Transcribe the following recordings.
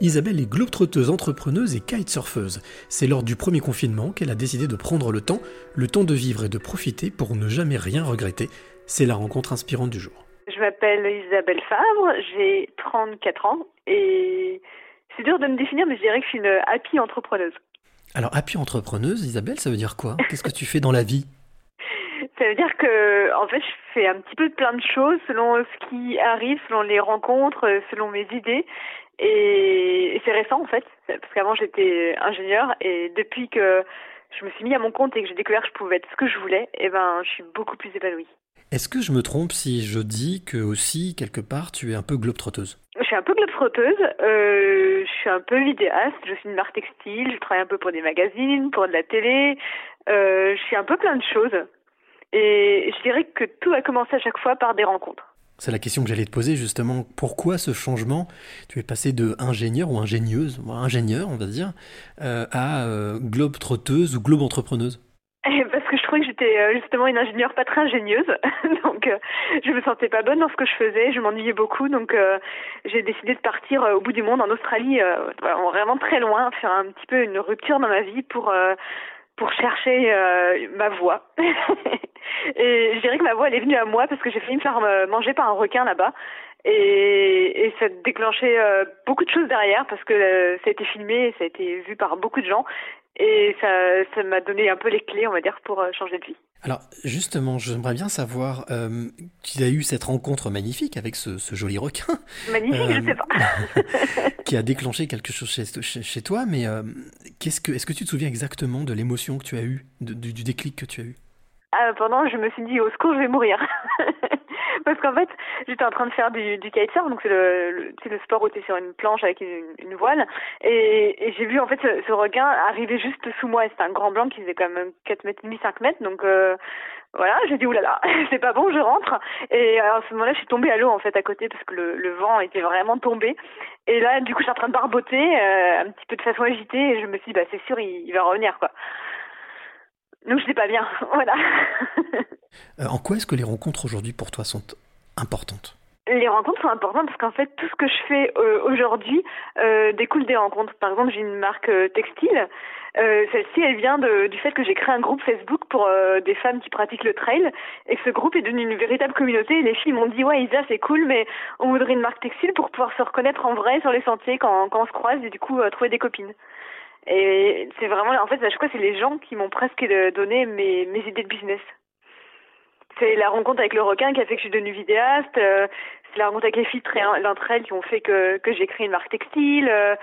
Isabelle est globetrotteuse, entrepreneuse et kitesurfeuse. C'est lors du premier confinement qu'elle a décidé de prendre le temps, le temps de vivre et de profiter pour ne jamais rien regretter. C'est la rencontre inspirante du jour. Je m'appelle Isabelle Fabre, j'ai 34 ans et c'est dur de me définir, mais je dirais que je suis une happy entrepreneuse. Alors, happy entrepreneuse, Isabelle, ça veut dire quoi? Qu'est-ce que tu fais dans la vie? Ça veut dire que, en fait, je fais un petit peu de plein de choses selon ce qui arrive, selon les rencontres, selon mes idées. Et, c'est récent en fait, parce qu'avant j'étais ingénieur et depuis que je me suis mis à mon compte et que j'ai découvert que je pouvais être ce que je voulais, et eh ben je suis beaucoup plus épanouie. Est-ce que je me trompe si je dis que aussi quelque part tu es un peu globe-trotteuse? Je suis un peu globe-trotteuse, euh, je suis un peu vidéaste, je suis une marque textile, je travaille un peu pour des magazines, pour de la télé, euh, je suis un peu plein de choses. Et je dirais que tout a commencé à chaque fois par des rencontres. C'est la question que j'allais te poser justement. Pourquoi ce changement? Tu es passé de ingénieur ou ingénieuse, ingénieur on va dire, euh, à euh, globe trotteuse ou globe entrepreneuse eh, parce que je trouvais que j'étais euh, justement une ingénieure pas très ingénieuse, donc je me sentais pas bonne dans ce que je faisais, je m'ennuyais beaucoup, donc j'ai décidé de partir au bout du monde, en Australie, vraiment très loin, faire un petit peu une rupture dans ma vie pour pour chercher ma voie. Et je dirais que ma voix, elle est venue à moi parce que j'ai failli me faire euh, manger par un requin là-bas. Et, et ça a déclenché euh, beaucoup de choses derrière parce que euh, ça a été filmé, ça a été vu par beaucoup de gens. Et ça, ça m'a donné un peu les clés, on va dire, pour changer de vie. Alors justement, j'aimerais bien savoir, euh, tu as eu cette rencontre magnifique avec ce, joli requin. Magnifique, je sais pas. qui a déclenché quelque chose chez, chez, toi, mais qu'est-ce que, est-ce que tu te souviens exactement de l'émotion que tu as eue, du, du déclic que tu as eu? Pendant, je me suis dit, au secours, je vais mourir. Parce qu'en fait, j'étais en train de faire du, du kitesurf, donc c'est le, c'est le sport où tu es sur une planche avec une, voile. Et, et j'ai vu en fait ce, requin arriver juste sous moi. C'était un grand blanc qui faisait quand même 4 mètres et demi, 5 mètres. Donc euh, voilà, j'ai dit, oulala, c'est pas bon, je rentre. Et à ce moment-là, je suis tombée à l'eau en fait à côté parce que le, le vent était vraiment tombé. Et là, du coup, je suis en train de barboter, euh, un petit peu de façon agitée. Et je me suis dit, bah c'est sûr, il, il va revenir quoi. Donc je sais pas bien, voilà. Euh, en quoi est-ce que les rencontres aujourd'hui pour toi sont importantes? Les rencontres sont importantes parce qu'en fait tout ce que je fais euh, aujourd'hui euh, découle des rencontres. Par exemple, j'ai une marque textile. Celle-ci, elle vient du fait que j'ai créé un groupe Facebook pour des femmes qui pratiquent le trail et que ce groupe est devenu une véritable communauté. Et les filles m'ont dit ouais Isa c'est cool, mais on voudrait une marque textile pour pouvoir se reconnaître en vrai sur les sentiers quand, quand on se croise et du coup trouver des copines. Et c'est vraiment, en fait, je crois que c'est les gens qui m'ont presque donné mes, mes idées de business. C'est la rencontre avec le requin qui a fait que je suis devenue vidéaste. Euh, c'est la rencontre avec les filles d'entre elles qui ont fait que, que j'ai créé une marque textile. Euh,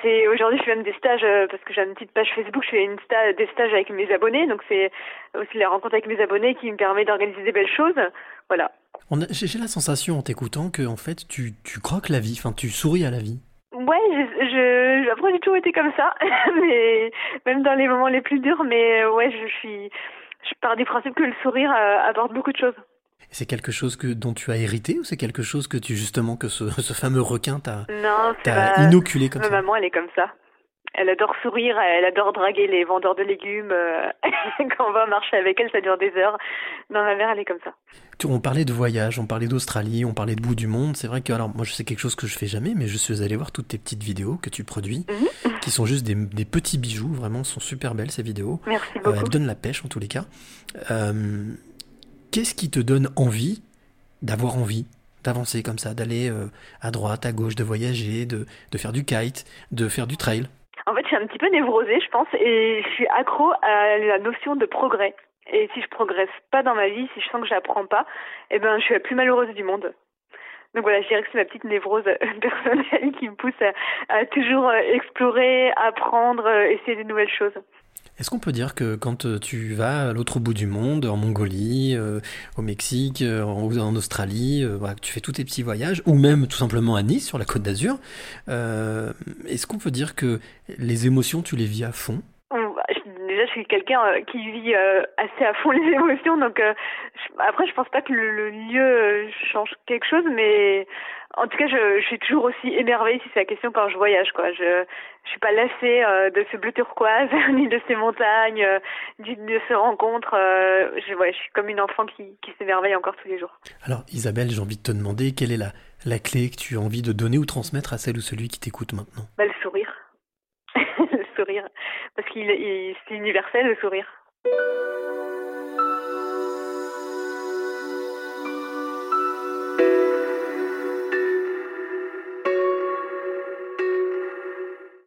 c'est aujourd'hui je fais même des stages euh, parce que j'ai une petite page Facebook, je fais une des stages avec mes abonnés. Donc c'est aussi la rencontre avec mes abonnés qui me permet d'organiser des belles choses. Voilà. J'ai la sensation en t'écoutant que en fait tu, tu croques la vie, enfin tu souris à la vie. Ouais, je, je, après j'ai toujours été comme ça, mais même dans les moments les plus durs, mais euh, ouais, je suis, je pars du principe que le sourire euh, apporte beaucoup de choses. C'est quelque chose que dont tu as hérité ou c'est quelque chose que tu justement que ce, ce fameux requin t'a inoculé comme ma ça? maman elle est comme ça. Elle adore sourire, elle adore draguer les vendeurs de légumes. Euh, quand on va marcher avec elle, ça dure des heures. Non, ma mère, elle est comme ça. On parlait de voyage, on parlait d'Australie, on parlait de bout du monde. C'est vrai que, alors, moi, je sais quelque chose que je fais jamais, mais je suis allé voir toutes tes petites vidéos que tu produis, mhm. qui sont juste des, des, petits bijoux. Vraiment, sont super belles ces vidéos. Merci euh, beaucoup. elles donnent la pêche en tous les cas. Euh, qu'est-ce qui te donne envie d'avoir envie d'avancer comme ça, d'aller à droite, à gauche, de voyager, de, de faire du kite, de faire du trail? Je suis un petit peu névrosée, je pense, et je suis accro à la notion de progrès. Et si je progresse pas dans ma vie, si je sens que j'apprends pas, eh ben, je suis la plus malheureuse du monde. Donc voilà, je dirais que c'est ma petite névrose personnelle qui me pousse à toujours explorer, apprendre, essayer de nouvelles choses. Est-ce qu'on peut dire que quand euh, tu vas à l'autre bout du monde, en Mongolie, euh, au Mexique, euh, en, Australie, tu fais tous tes petits voyages, ou même tout simplement à Nice, sur la côte d'Azur, est-ce qu'on peut dire que les émotions, tu les vis à fond? Bah, déjà je suis quelqu'un qui vit assez à fond les émotions donc après je pense pas que le, lieu change quelque chose mais en tout cas, je, je, suis toujours aussi émerveillée si c'est la question quand je voyage. Quoi. Je je suis pas lassée euh, de ce bleu turquoise, ni de ces montagnes, euh, ni de ces rencontres. Euh, je, ouais, je suis comme une enfant qui, qui s'émerveille encore tous les jours. Alors, Isabelle, j'ai envie de te demander quelle est la la clé que tu as envie de donner ou transmettre à celle ou celui qui t'écoute maintenant? Bah, Le sourire. le sourire. Parce qu'il c'est universel, le sourire.